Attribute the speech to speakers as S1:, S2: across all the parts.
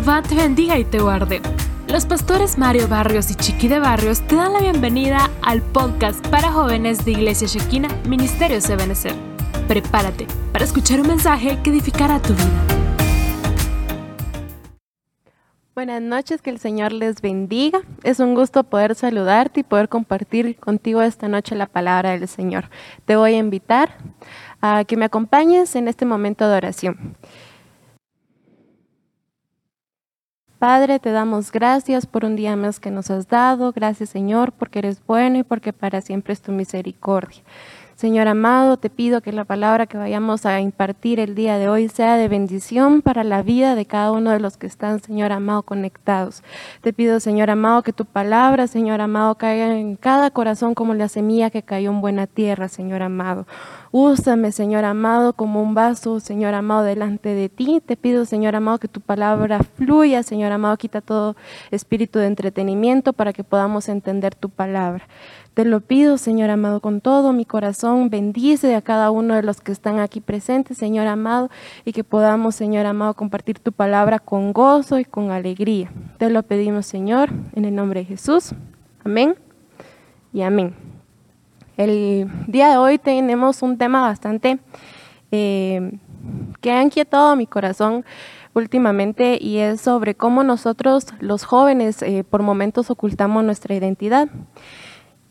S1: Jehová te bendiga y te guarde. Los pastores Mario Barrios y Chiqui de Barrios te dan la bienvenida al podcast para jóvenes de Iglesia Shekina, Ministerio Ebenezer. Prepárate para escuchar un mensaje que edificará tu vida.
S2: Buenas noches, que el Señor les bendiga. Es un gusto poder saludarte y poder compartir contigo esta noche la palabra del Señor. Te voy a invitar a que me acompañes en este momento de oración. Padre, te damos gracias por un día más que nos has dado. Gracias, Señor, porque eres bueno y porque para siempre es tu misericordia. Señor amado, te pido que la palabra que vayamos a impartir el día de hoy sea de bendición para la vida de cada uno de los que están, Señor amado, conectados. Te pido, Señor amado, que tu palabra, Señor amado, caiga en cada corazón como la semilla que cayó en buena tierra, Señor amado. Úsame, Señor amado, como un vaso, Señor amado, delante de ti. Te pido, Señor amado, que tu palabra fluya, Señor amado, quita todo espíritu de entretenimiento para que podamos entender tu palabra. Te lo pido, Señor amado, con todo mi corazón. Bendice a cada uno de los que están aquí presentes, Señor amado, y que podamos, Señor amado, compartir tu palabra con gozo y con alegría. Te lo pedimos, Señor, en el nombre de Jesús. Amén y amén. El día de hoy tenemos un tema bastante eh, que ha inquietado mi corazón últimamente y es sobre cómo nosotros los jóvenes eh, por momentos ocultamos nuestra identidad.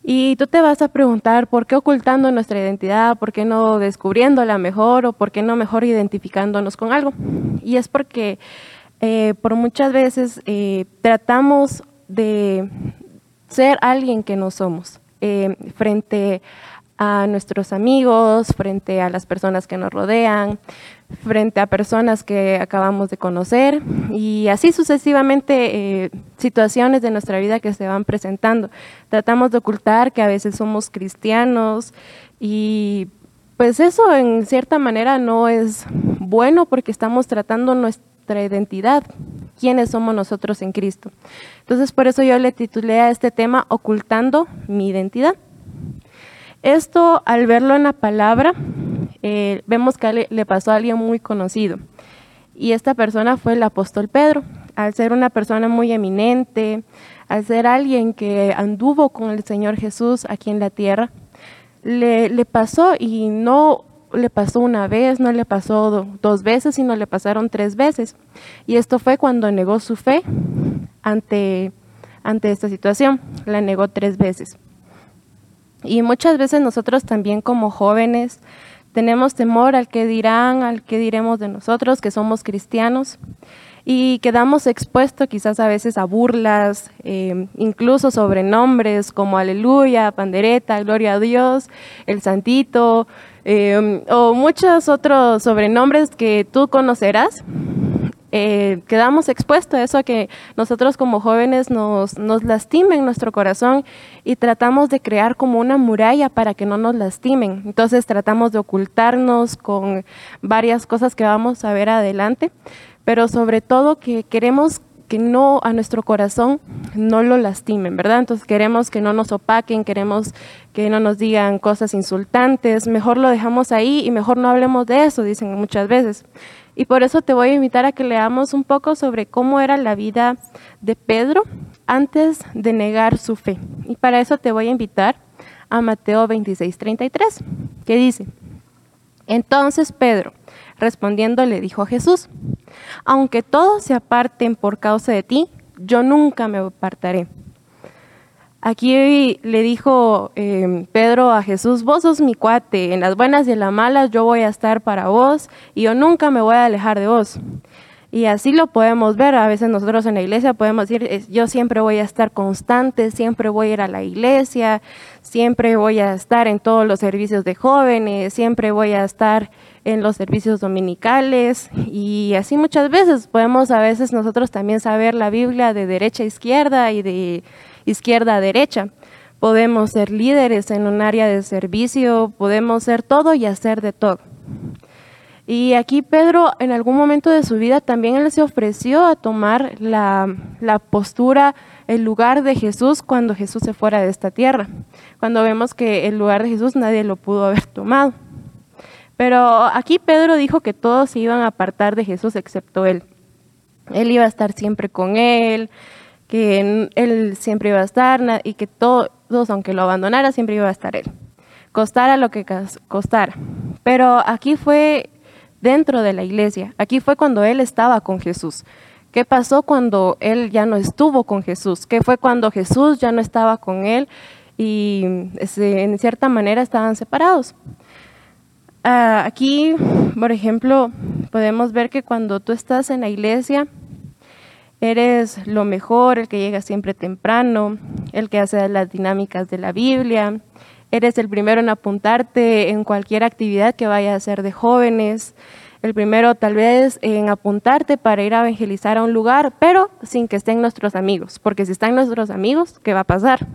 S2: Y tú te vas a preguntar por qué ocultando nuestra identidad, por qué no descubriéndola mejor o por qué no mejor identificándonos con algo. Y es porque eh, por muchas veces tratamos de ser alguien que no somos eh, frente a nuestros amigos, frente a las personas que nos rodean, frente a personas que acabamos de conocer y así sucesivamente eh, situaciones de nuestra vida que se van presentando. Tratamos de ocultar que a veces somos cristianos y pues eso en cierta manera no es bueno porque estamos tratando nuestra identidad, quiénes somos nosotros en Cristo. Entonces por eso yo le titulé a este tema Ocultando mi identidad. Esto al verlo en la palabra eh, vemos que le, pasó a alguien muy conocido. Y esta persona fue el apóstol Pedro. Al ser una persona muy eminente, al ser alguien que anduvo con el Señor Jesús aquí en la tierra, le, le pasó y no le pasó una vez, no le pasó dos veces, sino le pasaron tres veces. Y esto fue cuando negó su fe ante, ante esta situación. La negó tres veces. Y muchas veces nosotros también como jóvenes tenemos temor al que dirán, al que diremos de nosotros, que somos cristianos, y quedamos expuestos quizás a veces a burlas, eh, incluso sobrenombres como aleluya, pandereta, gloria a Dios, el santito, eh, o muchos otros sobrenombres que tú conocerás eh, quedamos expuestos a eso, a que nosotros como jóvenes nos, nos lastimen nuestro corazón y tratamos de crear como una muralla para que no nos lastimen. Entonces tratamos de ocultarnos con varias cosas que vamos a ver adelante, pero sobre todo que queremos que no a nuestro corazón no lo lastimen, ¿verdad? Entonces queremos que no nos opaquen, queremos que no nos digan cosas insultantes, mejor lo dejamos ahí y mejor no hablemos de eso, dicen muchas veces. Y por eso te voy a invitar a que leamos un poco sobre cómo era la vida de Pedro antes de negar su fe. Y para eso te voy a invitar a Mateo 26, 33, que dice, entonces Pedro, respondiendo, le dijo a Jesús, aunque todos se aparten por causa de ti, yo nunca me apartaré. Aquí le dijo em, Pedro a Jesús, vos sos mi cuate, en las buenas y en las malas yo voy a estar para vos y yo nunca me voy a alejar de vos. Y así lo podemos ver, a veces nosotros en la iglesia podemos decir, yo siempre voy a estar constante, siempre voy a ir a la iglesia, siempre voy a estar en todos los servicios de jóvenes, siempre voy a estar en los servicios dominicales y así muchas veces podemos a veces nosotros también saber la Biblia de derecha a izquierda y de izquierda a derecha. Podemos ser líderes en un área de servicio, podemos ser todo y hacer de todo. Y aquí Pedro en algún momento de su vida también él se ofreció a tomar la, la, postura, el lugar de Jesús cuando Jesús se fuera de esta tierra. Cuando vemos que el lugar de Jesús nadie lo pudo haber tomado. Pero aquí Pedro dijo que todos se iban a apartar de Jesús excepto él. él iba a estar siempre con él, que él siempre iba a estar y que todos, aunque lo abandonara, siempre iba a estar él. Costara lo que costara. Pero aquí fue dentro de la iglesia, aquí fue cuando él estaba con Jesús. ¿Qué pasó cuando él ya no estuvo con Jesús? ¿Qué fue cuando Jesús ya no estaba con él y en cierta manera estaban separados? Ah, aquí, por ejemplo, podemos ver que cuando tú estás en la iglesia, eres lo mejor, el que llega siempre temprano, el que hace las dinámicas de la Biblia, eres el primero en apuntarte en cualquier actividad que vaya a ser de jóvenes, el primero tal vez en apuntarte para ir a evangelizar a un lugar, pero sin que estén nuestros amigos, porque si están nuestros amigos, ¿qué va a pasar?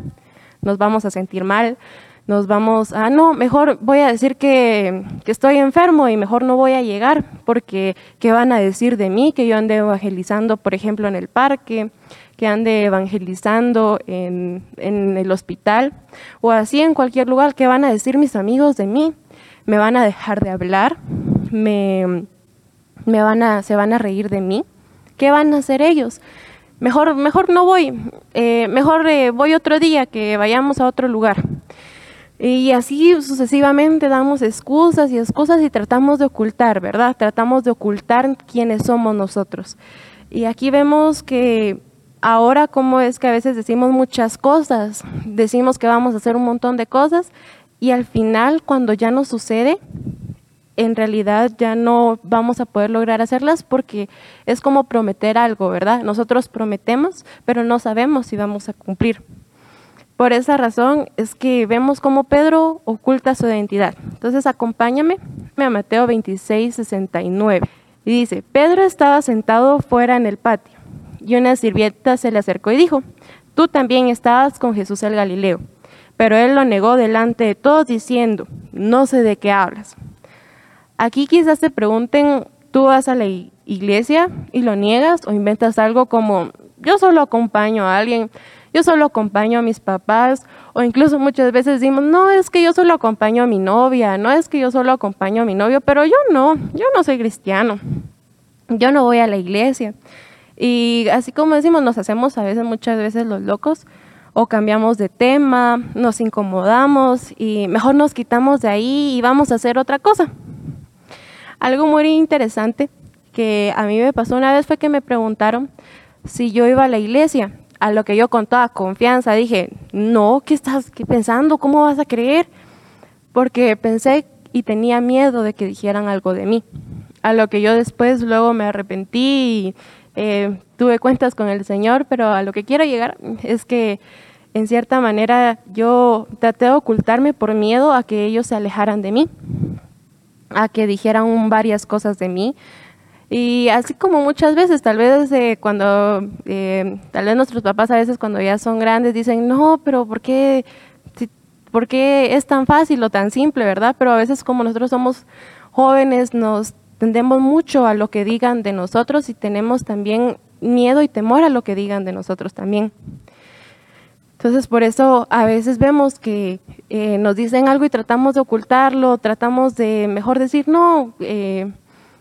S2: Nos vamos a sentir mal, nos vamos a, no, mejor voy a decir que, que, estoy enfermo y mejor no voy a llegar, porque ¿qué van a decir de mí? Que yo ande evangelizando, por ejemplo, en el parque, que ande evangelizando en, en el hospital, o así en cualquier lugar, ¿qué van a decir mis amigos de mí? ¿Me van a dejar de hablar? me, me van a, se van a reír de mí. ¿Qué van a hacer ellos? Mejor, mejor no voy, eh, mejor eh, voy otro día, que vayamos a otro lugar. Y así sucesivamente damos excusas y excusas y tratamos de ocultar, ¿verdad? Tratamos de ocultar quiénes somos nosotros. Y aquí vemos que ahora como es que a veces decimos muchas cosas, decimos que vamos a hacer un montón de cosas y al final cuando ya no sucede, en realidad ya no vamos a poder lograr hacerlas porque es como prometer algo, ¿verdad? Nosotros prometemos, pero no sabemos si vamos a cumplir. Por esa razón es que vemos cómo Pedro oculta su identidad. Entonces acompáñame a Mateo 26, 69. Y dice, Pedro estaba sentado fuera en el patio y una sirvienta se le acercó y dijo, tú también estabas con Jesús el Galileo. Pero él lo negó delante de todos diciendo, no sé de qué hablas. Aquí quizás te pregunten, ¿tú vas a la iglesia y lo niegas o inventas algo como, yo solo acompaño a alguien, yo solo acompaño a mis papás, o incluso muchas veces decimos, no, es que yo solo acompaño a mi novia, no es que yo solo acompaño a mi novio, pero yo no, yo no soy cristiano, yo no voy a la iglesia. Y así como decimos, nos hacemos a veces, muchas veces los locos, o cambiamos de tema, nos incomodamos y mejor nos quitamos de ahí y vamos a hacer otra cosa. Algo muy interesante que a mí me pasó una vez fue que me preguntaron si yo iba a la iglesia, a lo que yo con toda confianza dije, no, ¿qué estás pensando? ¿Cómo vas a creer? Porque pensé y tenía miedo de que dijeran algo de mí. A lo que yo después luego me arrepentí y eh, tuve cuentas con el Señor, pero a lo que quiero llegar es que en cierta manera yo traté de ocultarme por miedo a que ellos se alejaran de mí a que dijeran varias cosas de mí. Y así como muchas veces, tal vez eh, cuando, eh, tal vez nuestros papás a veces cuando ya son grandes dicen, no, pero ¿por qué, ¿por qué es tan fácil o tan simple, verdad? Pero a veces como nosotros somos jóvenes, nos tendemos mucho a lo que digan de nosotros y tenemos también miedo y temor a lo que digan de nosotros también. Entonces, por eso a veces vemos que eh, nos dicen algo y tratamos de ocultarlo, tratamos de mejor decir no, eh,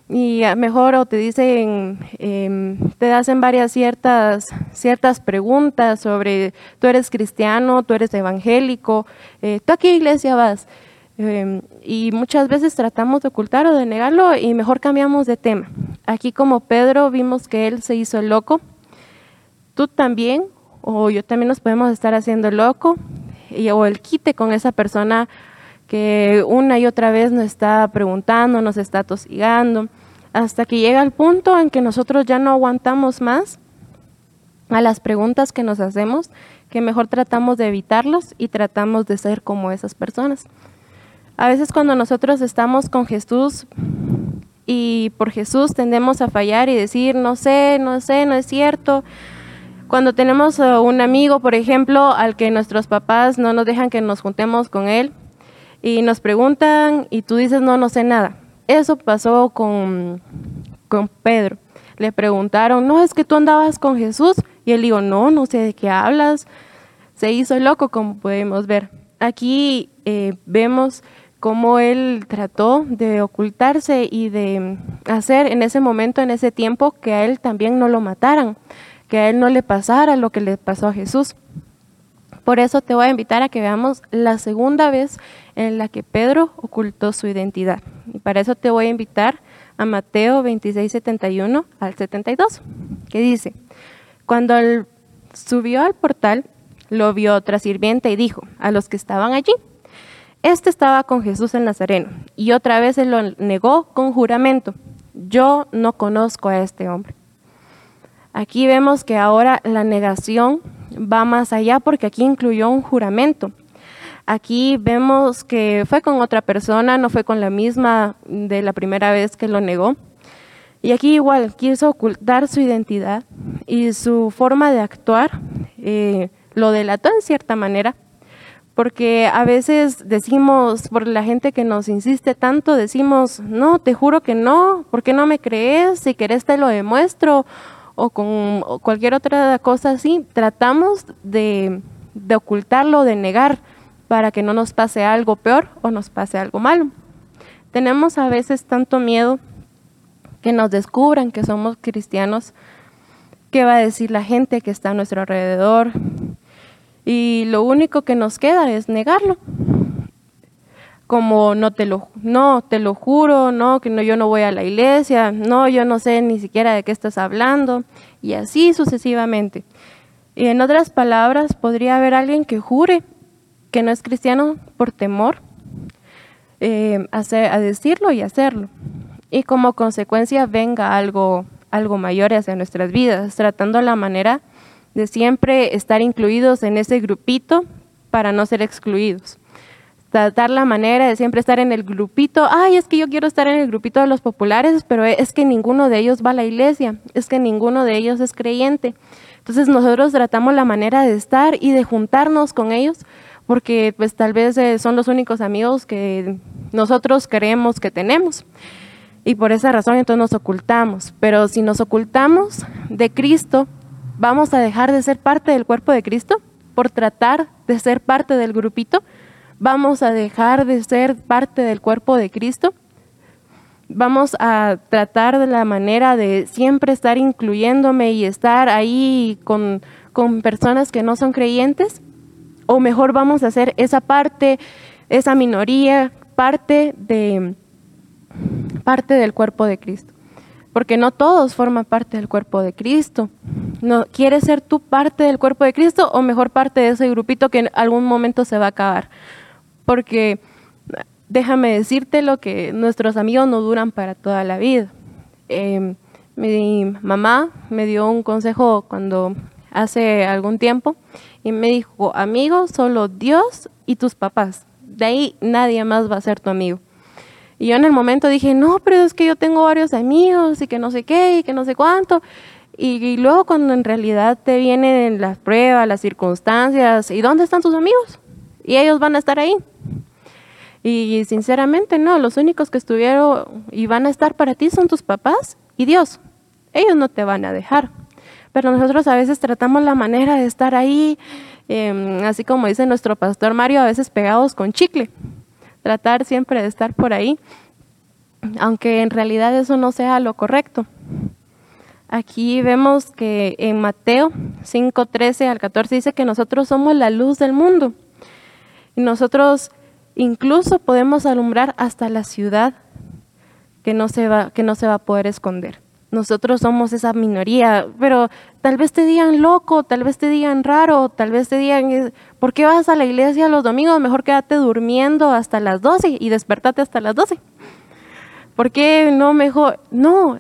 S2: y mejor o te dicen, em, te hacen varias ciertas, ciertas preguntas sobre, tú eres cristiano, tú eres evangélico, eh, ¿tú a qué iglesia vas? Em, y muchas veces tratamos de ocultar o de negarlo y mejor cambiamos de tema. Aquí como Pedro vimos que él se hizo loco, tú también o yo también nos podemos estar haciendo loco y, o el quite con esa persona que una y otra vez nos está preguntando, nos está tosigando, hasta que llega el punto en que nosotros ya no aguantamos más a las preguntas que nos hacemos, que mejor tratamos de evitarlos y tratamos de ser como esas personas. A veces cuando nosotros estamos con Jesús y por Jesús tendemos a fallar y decir, no sé, no sé, no es cierto, cuando tenemos un amigo, por ejemplo, al que nuestros papás no nos dejan que nos juntemos con él y nos preguntan y tú dices, no, no sé nada. Eso pasó con, con Pedro. Le preguntaron, no, es que tú andabas con Jesús. Y él dijo, no, no sé de qué hablas. Se hizo loco, como podemos ver. Aquí eh, vemos cómo él trató de ocultarse y de hacer en ese momento, en ese tiempo, que a él también no lo mataran, que a él no le pasara lo que le pasó a Jesús. Por eso te voy a invitar a que veamos la segunda vez en la que Pedro ocultó su identidad. Y para eso te voy a invitar a Mateo 26, 71 al 72, que dice, cuando él subió al portal, lo vio otra sirvienta y dijo a los que estaban allí, este estaba con Jesús el Nazareno y otra vez se lo negó con juramento. Yo no conozco a este hombre. Aquí vemos que ahora la negación va más allá porque aquí incluyó un juramento. Aquí vemos que fue con otra persona, no fue con la misma de la primera vez que lo negó. Y aquí igual quiso ocultar su identidad y su forma de actuar eh, lo delató en cierta manera porque a veces decimos, por la gente que nos insiste tanto, decimos, no, te juro que no, ¿por qué no me crees? Si querés te lo demuestro, o con cualquier otra cosa así, tratamos de, ocultarlo, de negar, para que no nos pase algo peor o nos pase algo malo. Tenemos a veces tanto miedo que nos descubran que somos cristianos, qué va a decir la gente que está a nuestro alrededor, y lo único que nos queda es negarlo. Como no te lo, no, te lo juro, no, que no, yo no voy a la iglesia, no, yo no sé ni siquiera de qué estás hablando, y así sucesivamente. Y en otras palabras, podría haber alguien que jure que no es cristiano por temor eh, a, decirlo y hacerlo. Y como consecuencia venga algo, algo mayor hacia nuestras vidas, tratando la manera de siempre estar incluidos en ese grupito para no ser excluidos. Tratar la manera de siempre estar en el grupito, ay, es que yo quiero estar en el grupito de los populares, pero es que ninguno de ellos va a la iglesia, es que ninguno de ellos es creyente. Entonces nosotros tratamos la manera de estar y de juntarnos con ellos, porque pues tal vez eh, son los únicos amigos que nosotros creemos que tenemos. Y por esa razón entonces nos ocultamos. Pero si nos ocultamos de Cristo, vamos a dejar de ser parte del cuerpo de Cristo por tratar de ser parte del grupito, vamos a dejar de ser parte del cuerpo de Cristo, vamos a tratar de la manera de siempre estar incluyéndome y estar ahí con, con personas que no son creyentes, o mejor vamos a hacer esa parte, esa minoría, parte de parte del cuerpo de Cristo porque no todos forman parte del cuerpo de Cristo. No, ¿Quieres ser tú parte del cuerpo de Cristo o mejor parte de ese grupito que en algún momento se va a acabar? Porque déjame decirte lo que nuestros amigos no duran para toda la vida. Em, mi mamá me dio un consejo cuando hace algún tiempo y me dijo, amigo, solo Dios y tus papás. De ahí nadie más va a ser tu amigo. Y yo en el momento dije, no, pero es que yo tengo varios amigos y que no sé qué y que no sé cuánto. Y, luego cuando en realidad te vienen las pruebas, las circunstancias, ¿y dónde están tus amigos? Y ellos van a estar ahí. Y sinceramente no, los únicos que estuvieron y van a estar para ti son tus papás y Dios. Ellos no te van a dejar. Pero nosotros a veces tratamos la manera de estar ahí, em, así como dice nuestro pastor Mario, a veces pegados con chicle tratar siempre de estar por ahí, aunque en realidad eso no sea lo correcto. Aquí vemos que en Mateo 5, 13 al 14 dice que nosotros somos la luz del mundo. Y nosotros incluso podemos alumbrar hasta la ciudad que no se va, que no se va a poder esconder nosotros somos esa minoría, pero tal vez te digan loco, tal vez te digan raro, tal vez te digan, ¿por qué vas a la iglesia los domingos? Mejor quédate durmiendo hasta las 12 y despertate hasta las 12. ¿Por qué no mejor? No,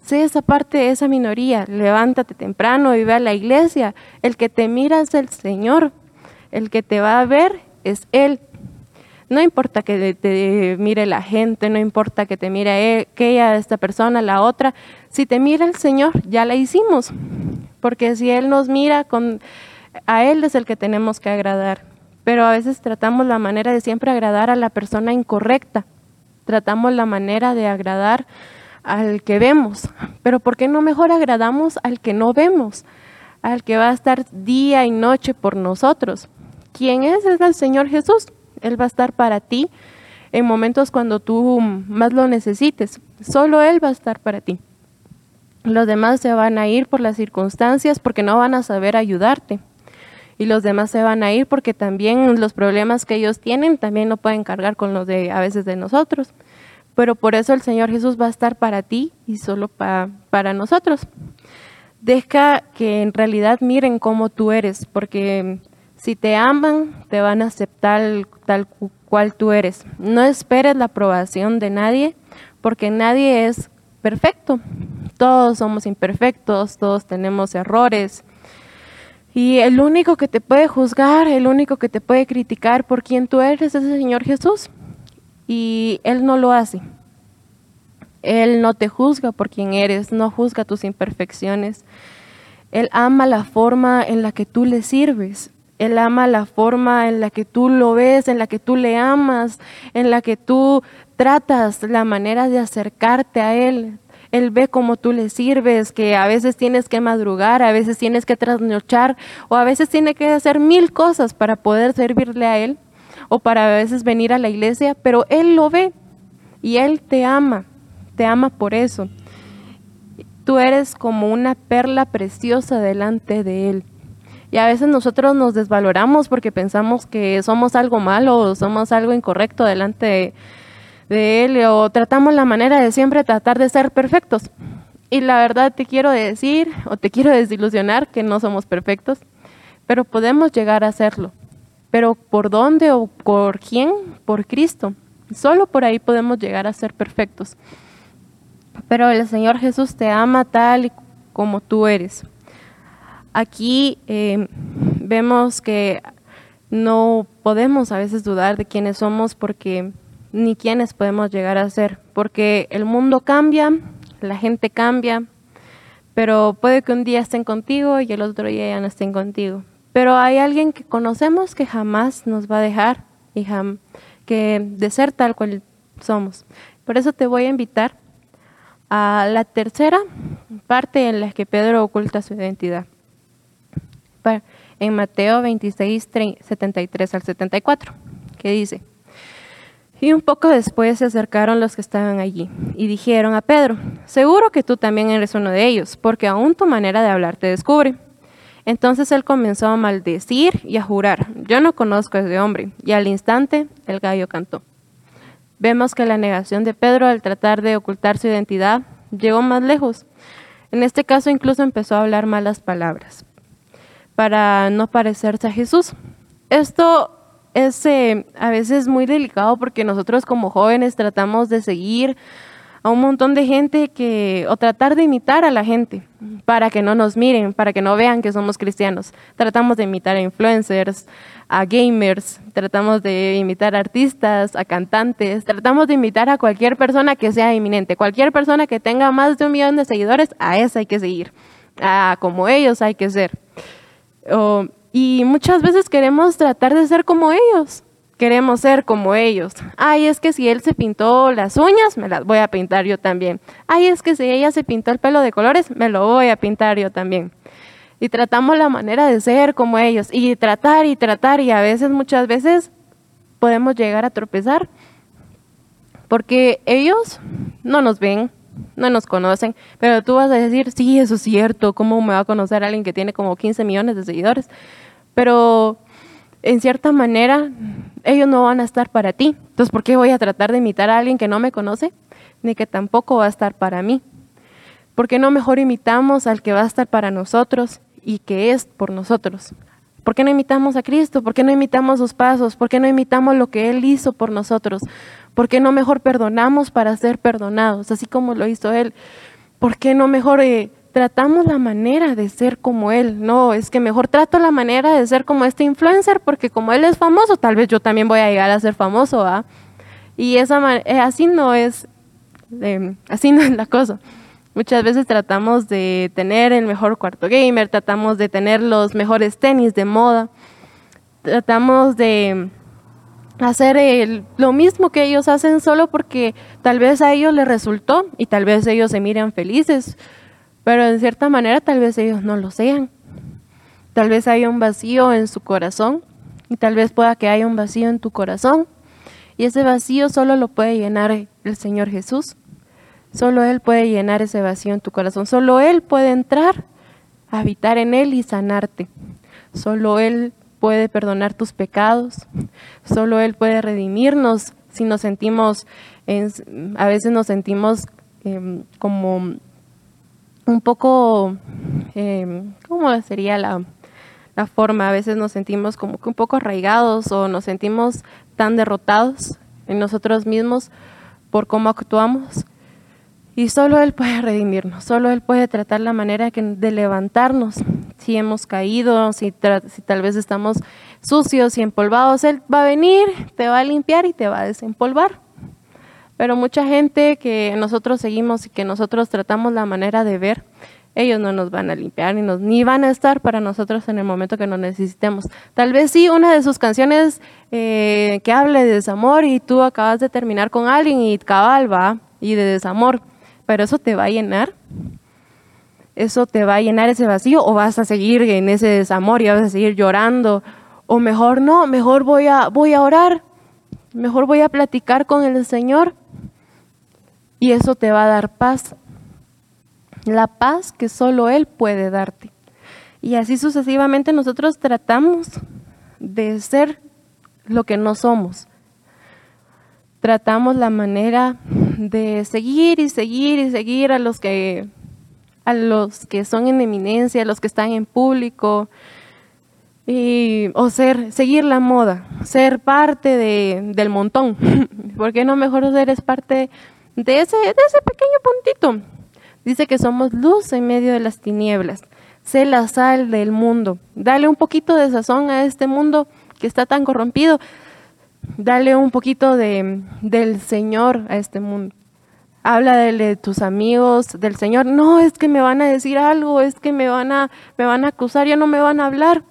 S2: sé esa parte, esa minoría, levántate temprano y ve a la iglesia. El que te mira es el Señor, el que te va a ver es Él. No importa que te mire la gente, no importa que te mire aquella, esta persona, la otra. Si te mira el Señor, ya la hicimos. Porque si Él nos mira, con, a Él es el que tenemos que agradar. Pero a veces tratamos la manera de siempre agradar a la persona incorrecta. Tratamos la manera de agradar al que vemos. Pero ¿por qué no mejor agradamos al que no vemos? Al que va a estar día y noche por nosotros. ¿Quién es? Es el Señor Jesús. Él va a estar para ti en momentos cuando tú más lo necesites. Solo Él va a estar para ti. Los demás se van a ir por las circunstancias porque no van a saber ayudarte. Y los demás se van a ir porque también los problemas que ellos tienen también no pueden cargar con los de a veces de nosotros. Pero por eso el Señor Jesús va a estar para ti y solo para nosotros. Deja que en realidad miren cómo tú eres, porque si te aman, te van a aceptar tal cual tú eres. No esperes la aprobación de nadie, porque nadie es perfecto. Todos somos imperfectos, todos tenemos errores. Y el único que te puede juzgar, el único que te puede criticar por quién tú eres es el Señor Jesús. Y Él no lo hace. Él no te juzga por quién eres, no juzga tus imperfecciones. Él ama la forma en la que tú le sirves. Él ama la forma en la que tú lo ves, en la que tú le amas, en la que tú tratas la manera de acercarte a Él. Él ve cómo tú le sirves, que a veces tienes que madrugar, a veces tienes que trasnochar o a veces tiene que hacer mil cosas para poder servirle a Él o para a veces venir a la iglesia, pero Él lo ve y Él te ama, te ama por eso. Tú eres como una perla preciosa delante de Él. Y a veces nosotros nos desvaloramos porque pensamos que somos algo malo o somos algo incorrecto delante de, Él o tratamos la manera de siempre tratar de ser perfectos. Y la verdad te quiero decir o te quiero desilusionar que no somos perfectos, pero podemos llegar a serlo. Pero ¿por dónde o por quién? Por Cristo. Solo por ahí podemos llegar a ser perfectos. Pero el Señor Jesús te ama tal y como tú eres. Aquí eh, vemos que no podemos a veces dudar de quiénes somos porque ni quiénes podemos llegar a ser, porque el mundo cambia, la gente cambia, pero puede que un día estén contigo y el otro día ya no estén contigo. Pero hay alguien que conocemos que jamás nos va a dejar y que de ser tal cual somos. Por eso te voy a invitar a la tercera parte en la que Pedro oculta su identidad en Mateo 26, 73 al 74, que dice, y un poco después se acercaron los que estaban allí y dijeron a Pedro, seguro que tú también eres uno de ellos, porque aún tu manera de hablar te descubre. Entonces él comenzó a maldecir y a jurar, yo no conozco a ese hombre, y al instante el gallo cantó. Vemos que la negación de Pedro al tratar de ocultar su identidad llegó más lejos. En este caso incluso empezó a hablar malas palabras para no parecerse a Jesús. Esto es eh, a veces muy delicado porque nosotros como jóvenes tratamos de seguir a un montón de gente que o tratar de imitar a la gente para que no nos miren, para que no vean que somos cristianos. Tratamos de imitar a influencers, a gamers, tratamos de imitar a artistas, a cantantes, tratamos de imitar a cualquier persona que sea eminente, cualquier persona que tenga más de un millón de seguidores, a esa hay que seguir, a como ellos hay que ser y muchas veces queremos tratar de ser como ellos. Queremos ser como ellos. Ay, es que si él se pintó las uñas, me las voy a pintar yo también. Ay, es que si ella se pintó el pelo de colores, me lo voy a pintar yo también. Y tratamos la manera de ser como ellos. Y tratar y tratar. Y a veces, muchas veces, podemos llegar a tropezar. Porque ellos no nos ven, no nos conocen, pero tú vas a decir, sí, eso es cierto, ¿cómo me va a conocer alguien que tiene como 15 millones de seguidores? Pero en cierta manera, ellos no van a estar para ti. Entonces, ¿por qué voy a tratar de imitar a alguien que no me conoce? Ni que tampoco va a estar para mí. ¿Por qué no mejor imitamos al que va a estar para nosotros y que es por nosotros? ¿Por qué no imitamos a Cristo? ¿Por qué no imitamos sus pasos? ¿Por qué no imitamos lo que Él hizo por nosotros? ¿Por qué no mejor perdonamos para ser perdonados, así como lo hizo Él? ¿Por qué no mejor eh, tratamos la manera de ser como Él? No, es que mejor trato la manera de ser como este influencer, porque como Él es famoso, tal vez yo también voy a llegar a ser famoso, ¿ah? Y esa eh, así no es, eh, así no es la cosa. Muchas veces tratamos de tener el mejor cuarto gamer, tratamos de tener los mejores tenis de moda, tratamos de hacer lo mismo que ellos hacen solo porque tal vez a ellos les resultó y tal vez ellos se miran felices, pero en cierta manera tal vez ellos no lo sean. Tal vez haya un vacío en su corazón y tal vez pueda que haya un vacío en tu corazón Y ese vacío solo lo puede llenar el Señor Jesús. Solo Él puede llenar ese vacío en tu corazón. Solo Él puede entrar, habitar en Él y sanarte. Solo Él puede perdonar tus pecados. Solo Él puede redimirnos si nos sentimos, a veces nos sentimos em, como un poco, em, ¿cómo sería la, la forma? A veces nos sentimos como que un poco arraigados o nos sentimos tan derrotados en nosotros mismos por cómo actuamos. Y solo Él puede redimirnos, solo Él puede tratar la manera de levantarnos. Si hemos caído, si, tal vez estamos sucios y empolvados, Él va a venir, te va a limpiar y te va a desempolvar. Pero mucha gente que nosotros seguimos y que nosotros tratamos la manera de ver, ellos no nos van a limpiar ni, nos, ni van a estar para nosotros en el momento que nos necesitemos. Tal vez sí, una de sus canciones eh, que hable de desamor y tú acabas de terminar con alguien y cabal va, y de desamor pero eso te va a llenar. Eso te va a llenar ese vacío o vas a seguir en ese desamor y vas a seguir llorando. O mejor no, mejor voy a, voy a orar, mejor voy a platicar con el Señor y eso te va a dar paz. La paz que solo Él puede darte. Y así sucesivamente nosotros tratamos de ser lo que no somos tratamos la manera de seguir y seguir y seguir a los que a los que son en eminencia, a los que están en público, y, o ser, seguir la moda, ser parte de, del montón. ¿Por qué no mejor ser parte de ese, de ese pequeño puntito? Dice que somos luz en medio de las tinieblas. Sé la sal del mundo. Dale un poquito de sazón a este mundo que está tan corrompido. Dale un poquito de, del Señor a este mundo. Habla de, tus amigos, del Señor. No, es que me van a decir algo, es que me van a, me van a acusar, ya no me van a hablar.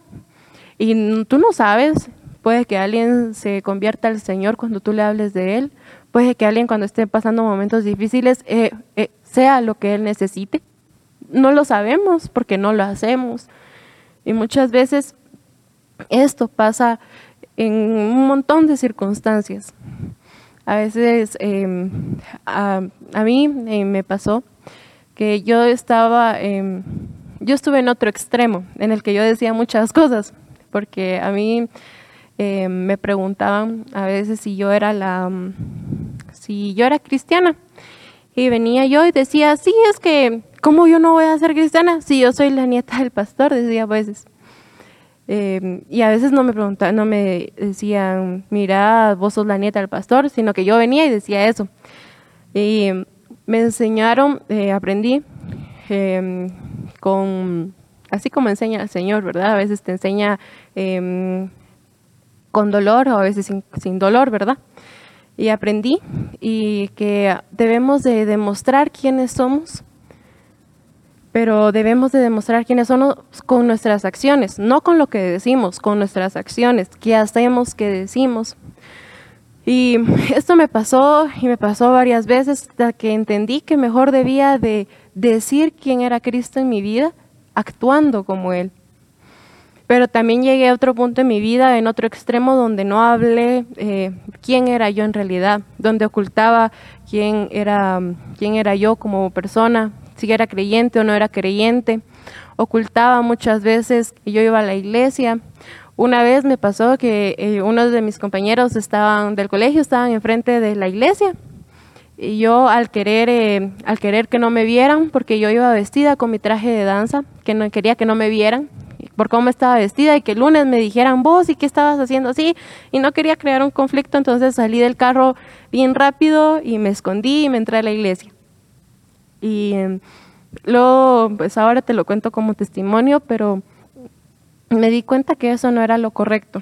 S2: Y tú no sabes, puede que alguien se convierta al Señor cuando tú le hables de Él. Puede que alguien cuando esté pasando momentos difíciles eh, eh, sea lo que Él necesite. No lo sabemos porque no lo hacemos. Y muchas veces esto pasa en un montón de circunstancias. A veces em, a, mí eh, me pasó que yo estaba, em, yo estuve en otro extremo, en el que yo decía muchas cosas, porque a mí em, me preguntaban a veces si yo era la, si yo era cristiana. Y venía yo y decía, sí, es que, ¿cómo yo no voy a ser cristiana si yo soy la nieta del pastor? Decía a veces. Em, y a veces no me preguntaban, no me decían, mira, vos sos la nieta del pastor, sino que yo venía y decía eso. Y me enseñaron, eh, aprendí em, con, así como enseña el Señor, ¿verdad? A veces te enseña em, con dolor o a veces sin, sin dolor, ¿verdad? Y aprendí y que debemos de demostrar quiénes somos pero debemos de demostrar quiénes somos con nuestras acciones, no con lo que decimos, con nuestras acciones, qué hacemos, qué decimos. Y esto me pasó y me pasó varias veces hasta que entendí que mejor debía de decir quién era Cristo en mi vida, actuando como Él. Pero también llegué a otro punto en mi vida, en otro extremo, donde no hablé eh, quién era yo en realidad, donde ocultaba quién era, quién era yo como persona, si era creyente o no era creyente. Ocultaba muchas veces que yo iba a la iglesia. Una vez me pasó que eh, uno de mis compañeros estaban del colegio estaban enfrente de la iglesia y yo al querer eh, al querer que no me vieran porque yo iba vestida con mi traje de danza que no quería que no me vieran por cómo estaba vestida y que el lunes me dijeran vos y qué estabas haciendo así y no quería crear un conflicto entonces salí del carro bien rápido y me escondí y me entré a la iglesia y em, luego, pues ahora te lo cuento como testimonio, pero me di cuenta que eso no era lo correcto,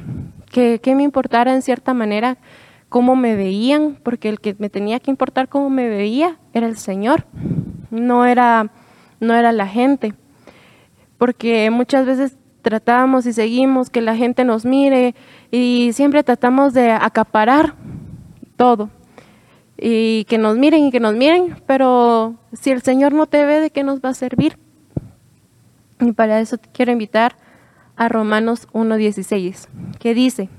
S2: que, que me importara en cierta manera cómo me veían, porque el que me tenía que importar cómo me veía era el Señor, no era, no era la gente, porque muchas veces tratábamos y seguimos que la gente nos mire y siempre tratamos de acaparar todo y que nos miren y que nos miren, pero si el Señor no te ve, ¿de qué nos va a servir? Y para eso quiero invitar a Romanos 1.16, que dice,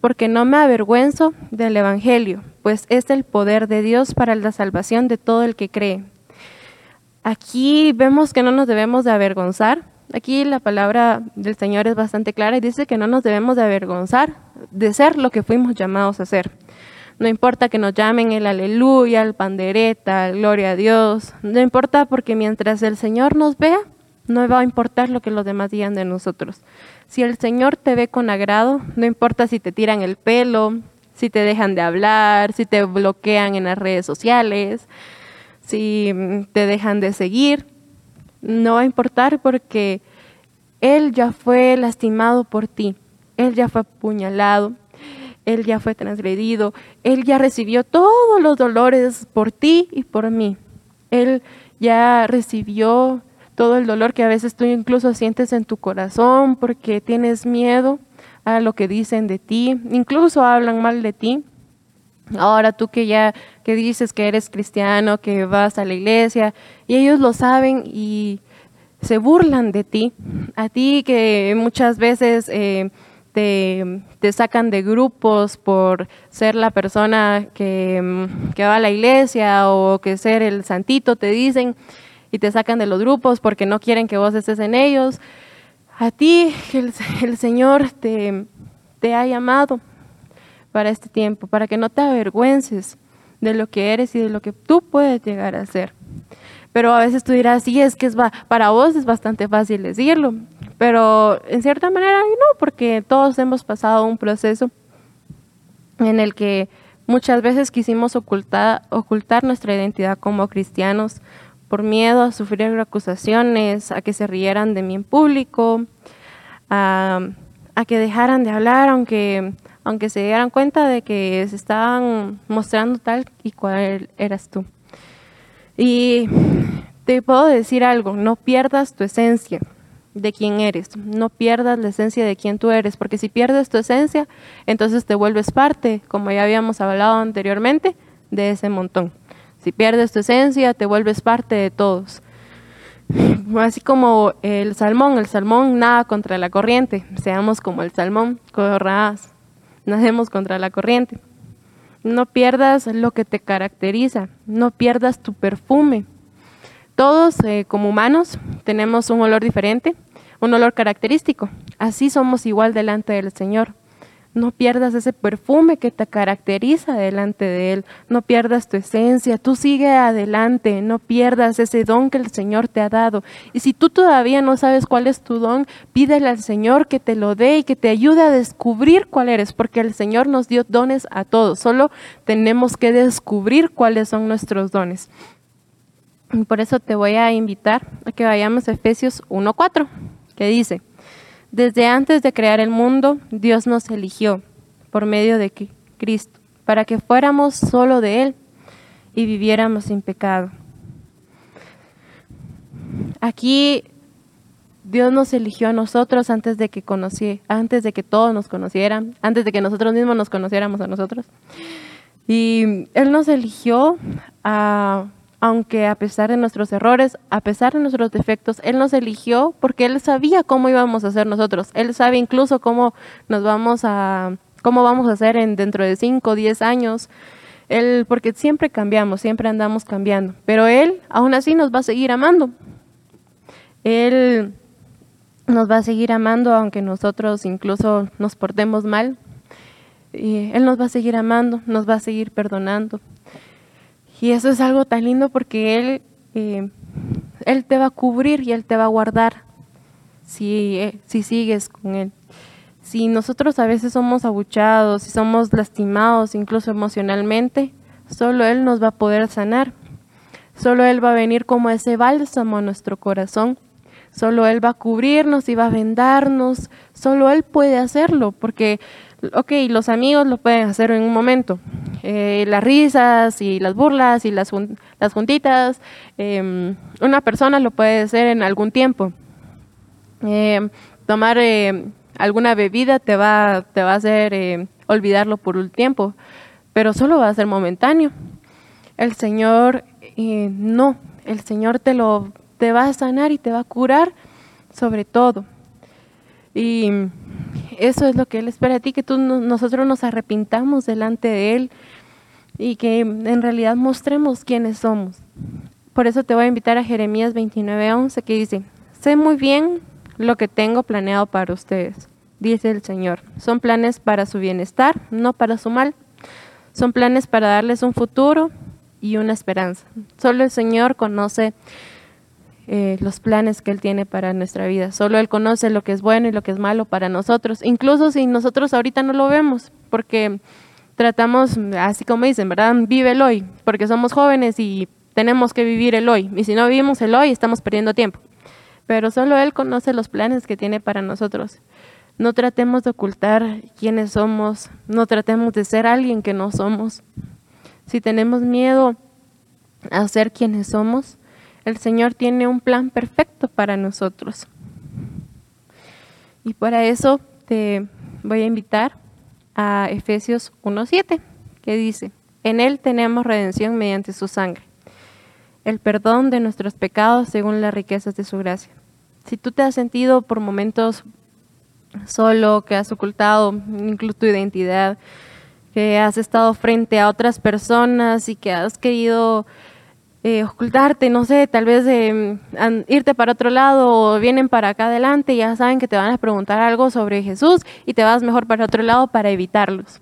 S2: porque no me avergüenzo del Evangelio, pues es el poder de Dios para la salvación de todo el que cree. Aquí vemos que no nos debemos de avergonzar. Aquí la palabra del Señor es bastante clara y dice que no nos debemos de avergonzar de ser lo que fuimos llamados a ser. No importa que nos llamen el aleluya, el pandereta, gloria a Dios. No importa porque mientras el Señor nos vea, no va a importar lo que los demás digan de nosotros. Si el Señor te ve con agrado, no importa si te tiran el pelo, si te dejan de hablar, si te bloquean en las redes sociales, si te dejan de seguir, no va a importar porque Él ya fue lastimado por ti, Él ya fue apuñalado, Él ya fue transgredido, Él ya recibió todos los dolores por ti y por mí. Él ya recibió todo el dolor que a veces tú incluso sientes en tu corazón porque tienes miedo a lo que dicen de ti, incluso hablan mal de ti. Ahora tú que ya que dices que eres cristiano, que vas a la iglesia, y ellos lo saben y se burlan de ti, a ti que muchas veces eh, te, sacan de grupos por ser la persona que, que va a la iglesia o que ser el santito, te dicen, y te sacan de los grupos porque no quieren que vos estés en ellos. A ti el, el Señor te, te ha llamado para este tiempo, para que no te avergüences de lo que eres y de lo que tú puedes llegar a ser. Pero a veces tú dirás, sí, es que es para vos es bastante fácil decirlo, pero en cierta manera no, porque todos hemos pasado un proceso en el que muchas veces quisimos ocultar, nuestra identidad como cristianos, por miedo a sufrir acusaciones, a que se rieran de mí en público, a, que dejaran de hablar, aunque, aunque se dieran cuenta de que se estaban mostrando tal y cual eras tú. Y te puedo decir algo, no pierdas tu esencia de quién eres, no pierdas la esencia de quién tú eres, porque si pierdes tu esencia, entonces te vuelves parte, como ya habíamos hablado anteriormente, de ese montón. Si pierdes tu esencia, te vuelves parte de todos. Así como el salmón, el salmón nada contra la corriente. Seamos como el salmón, corras, nademos contra la corriente. No pierdas lo que te caracteriza, no pierdas tu perfume. Todos eh, como humanos tenemos un olor diferente, un olor característico. Así somos igual delante del Señor. No pierdas ese perfume que te caracteriza delante de Él. No pierdas tu esencia. Tú sigue adelante. No pierdas ese don que el Señor te ha dado. Y si tú todavía no sabes cuál es tu don, pídele al Señor que te lo dé y que te ayude a descubrir cuál eres, porque el Señor nos dio dones a todos. Solo tenemos que descubrir cuáles son nuestros dones. Y por eso te voy a invitar a que vayamos a Efesios 1.4, que dice, desde antes de crear el mundo, Dios nos eligió por medio de Cristo, para que fuéramos solo de Él y viviéramos sin pecado. Aquí Dios nos eligió a nosotros antes de que conocí, antes de que todos nos conocieran, antes de que nosotros mismos nos conociéramos a nosotros. Y Él nos eligió a aunque a pesar de nuestros errores, a pesar de nuestros defectos, Él nos eligió porque Él sabía cómo íbamos a ser nosotros. Él sabe incluso cómo nos vamos a, cómo vamos a ser en dentro de 5 o 10 años. Él, porque siempre cambiamos, siempre andamos cambiando. Pero Él aún así nos va a seguir amando. Él nos va a seguir amando aunque nosotros incluso nos portemos mal. Él nos va a seguir amando, nos va a seguir perdonando. Y eso es algo tan lindo porque Él, eh, él te va a cubrir y Él te va a guardar si, eh, si sigues con Él. Si nosotros a veces somos abuchados, si somos lastimados, incluso emocionalmente, solo Él nos va a poder sanar. Solo Él va a venir como ese bálsamo a nuestro corazón. Solo Él va a cubrirnos y va a vendarnos. Solo Él puede hacerlo, porque ok, los amigos lo pueden hacer en un momento. Eh, las risas y las burlas y las, las juntitas, em, una persona lo puede hacer en algún tiempo. Em, tomar em, alguna bebida te va, te va a hacer olvidarlo por un tiempo, pero solo va a ser momentáneo. El Señor eh, no, el Señor te lo te va a sanar y te va a curar sobre todo. Y eso es lo que Él espera de ti, que tú, nosotros nos arrepintamos delante de Él y que en realidad mostremos quiénes somos. Por eso te voy a invitar a Jeremías 29:11 que dice, sé muy bien lo que tengo planeado para ustedes, dice el Señor. Son planes para su bienestar, no para su mal. Son planes para darles un futuro y una esperanza. Solo el Señor conoce eh, los planes que Él tiene para nuestra vida. Solo Él conoce lo que es bueno y lo que es malo para nosotros, incluso si nosotros ahorita no lo vemos, porque tratamos, así como dicen, ¿verdad? Vive el hoy, porque somos jóvenes y tenemos que vivir el hoy. Y si no vivimos el hoy, estamos perdiendo tiempo. Pero solo Él conoce los planes que tiene para nosotros. No tratemos de ocultar quiénes somos, no tratemos de ser alguien que no somos. Si tenemos miedo a ser quienes somos, el Señor tiene un plan perfecto para nosotros. Y para eso te voy a invitar a Efesios 1.7, que dice, en Él tenemos redención mediante su sangre, el perdón de nuestros pecados según las riquezas de su gracia. Si tú te has sentido por momentos solo, que has ocultado incluso tu identidad, que has estado frente a otras personas y que has querido eh, ocultarte, no sé, tal vez eh, irte para otro lado o vienen para acá adelante y ya saben que te van a preguntar algo sobre Jesús y te vas mejor para otro lado para evitarlos.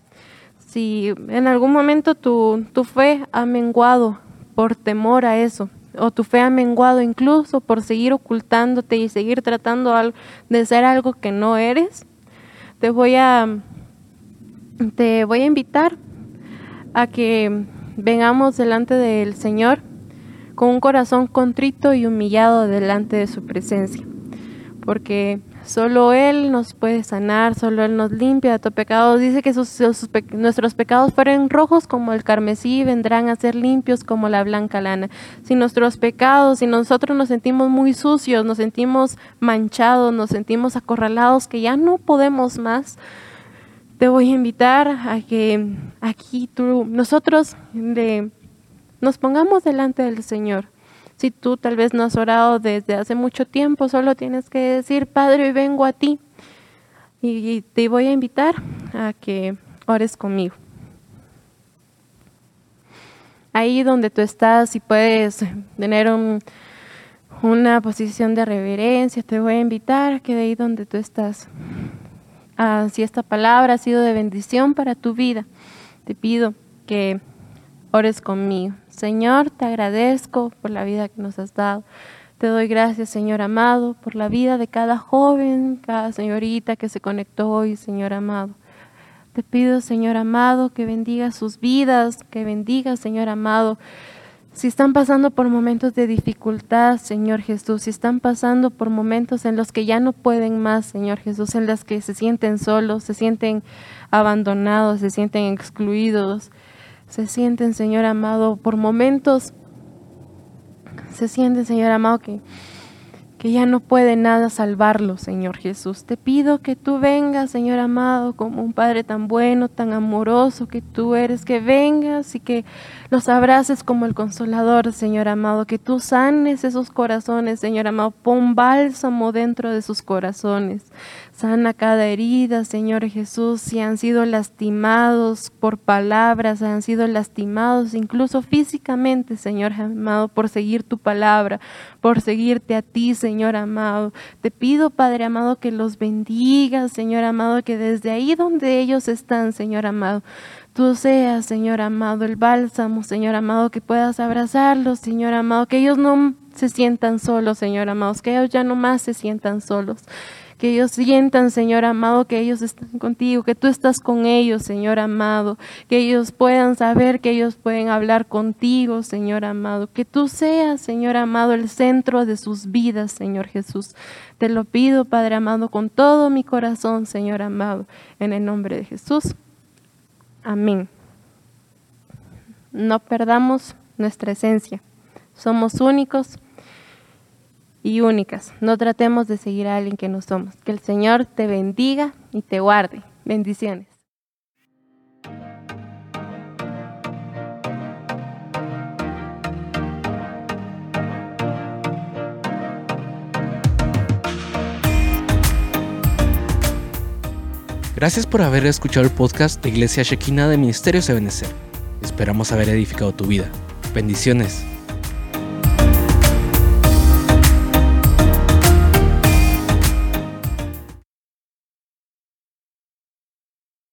S2: Si en algún momento tu, tu fe ha menguado por temor a eso, o tu fe ha menguado incluso por seguir ocultándote y seguir tratando de ser algo que no eres, te voy a, te voy a invitar a que vengamos delante del Señor con un corazón contrito y humillado delante de su presencia, porque solo Él nos puede sanar, solo Él nos limpia de todo pecado. Dice que nuestros pecados fueren rojos como el carmesí, vendrán a ser limpios como la blanca lana. Si nuestros pecados, si nosotros nos sentimos muy sucios, nos sentimos manchados, nos sentimos acorralados, que ya no podemos más, te voy a invitar a que aquí nosotros de nos pongamos delante del Señor. Si tú tal vez no has orado desde hace mucho tiempo, solo tienes que decir, Padre, vengo a ti. Y te voy a invitar a que ores conmigo. Ahí donde tú estás, si puedes tener una posición de reverencia, te voy a invitar a que de ahí donde tú estás, si esta palabra ha sido de bendición para tu vida, te pido que ores conmigo. Señor, te agradezco por la vida que nos has dado. Te doy gracias, Señor amado, por la vida de cada joven, cada señorita que se conectó hoy, Señor amado. Te pido, Señor amado, que bendiga sus vidas, que bendiga, Señor amado. Si están pasando por momentos de dificultad, Señor Jesús, si están pasando por momentos en los que ya no pueden más, Señor Jesús, en los que se sienten solos, se sienten abandonados, se sienten excluidos, se sienten, Señor amado, por momentos, se sienten, Señor amado, que que ya no puede nada salvarlo, Señor Jesús. Te pido que tú vengas, Señor amado, como un Padre tan bueno, tan amoroso que tú eres, que vengas y que los abraces como el consolador, Señor amado, que tú sanes esos corazones, Señor amado, pon bálsamo dentro de sus corazones. Sana cada herida, Señor Jesús, si han sido lastimados por palabras, han sido lastimados incluso físicamente, Señor amado, por seguir tu palabra, por seguirte a ti, Señor amado. Te pido, Padre amado, que los bendigas, Señor amado, que desde ahí donde ellos están, Señor amado, tú seas, Señor amado, el bálsamo, Señor amado, que puedas abrazarlos, Señor amado, que ellos no se sientan solos, Señor amado, que ellos ya no más se sientan solos que ellos sientan, Señor amado, que ellos están contigo, que tú estás con ellos, Señor amado, que ellos puedan saber que ellos pueden hablar contigo, Señor amado, que tú seas, Señor amado, el centro de sus vidas, Señor Jesús. Te lo pido, Padre amado, con todo mi corazón, Señor amado, en el nombre de Jesús. Amén. No perdamos nuestra esencia. Somos únicos, y únicas. No tratemos de seguir a alguien que no somos. Que el Señor te bendiga y te guarde. Bendiciones.
S3: Gracias por haber escuchado el podcast de Iglesia Shekina de Ministerios Ebenezer. Esperamos haber edificado tu vida. Bendiciones.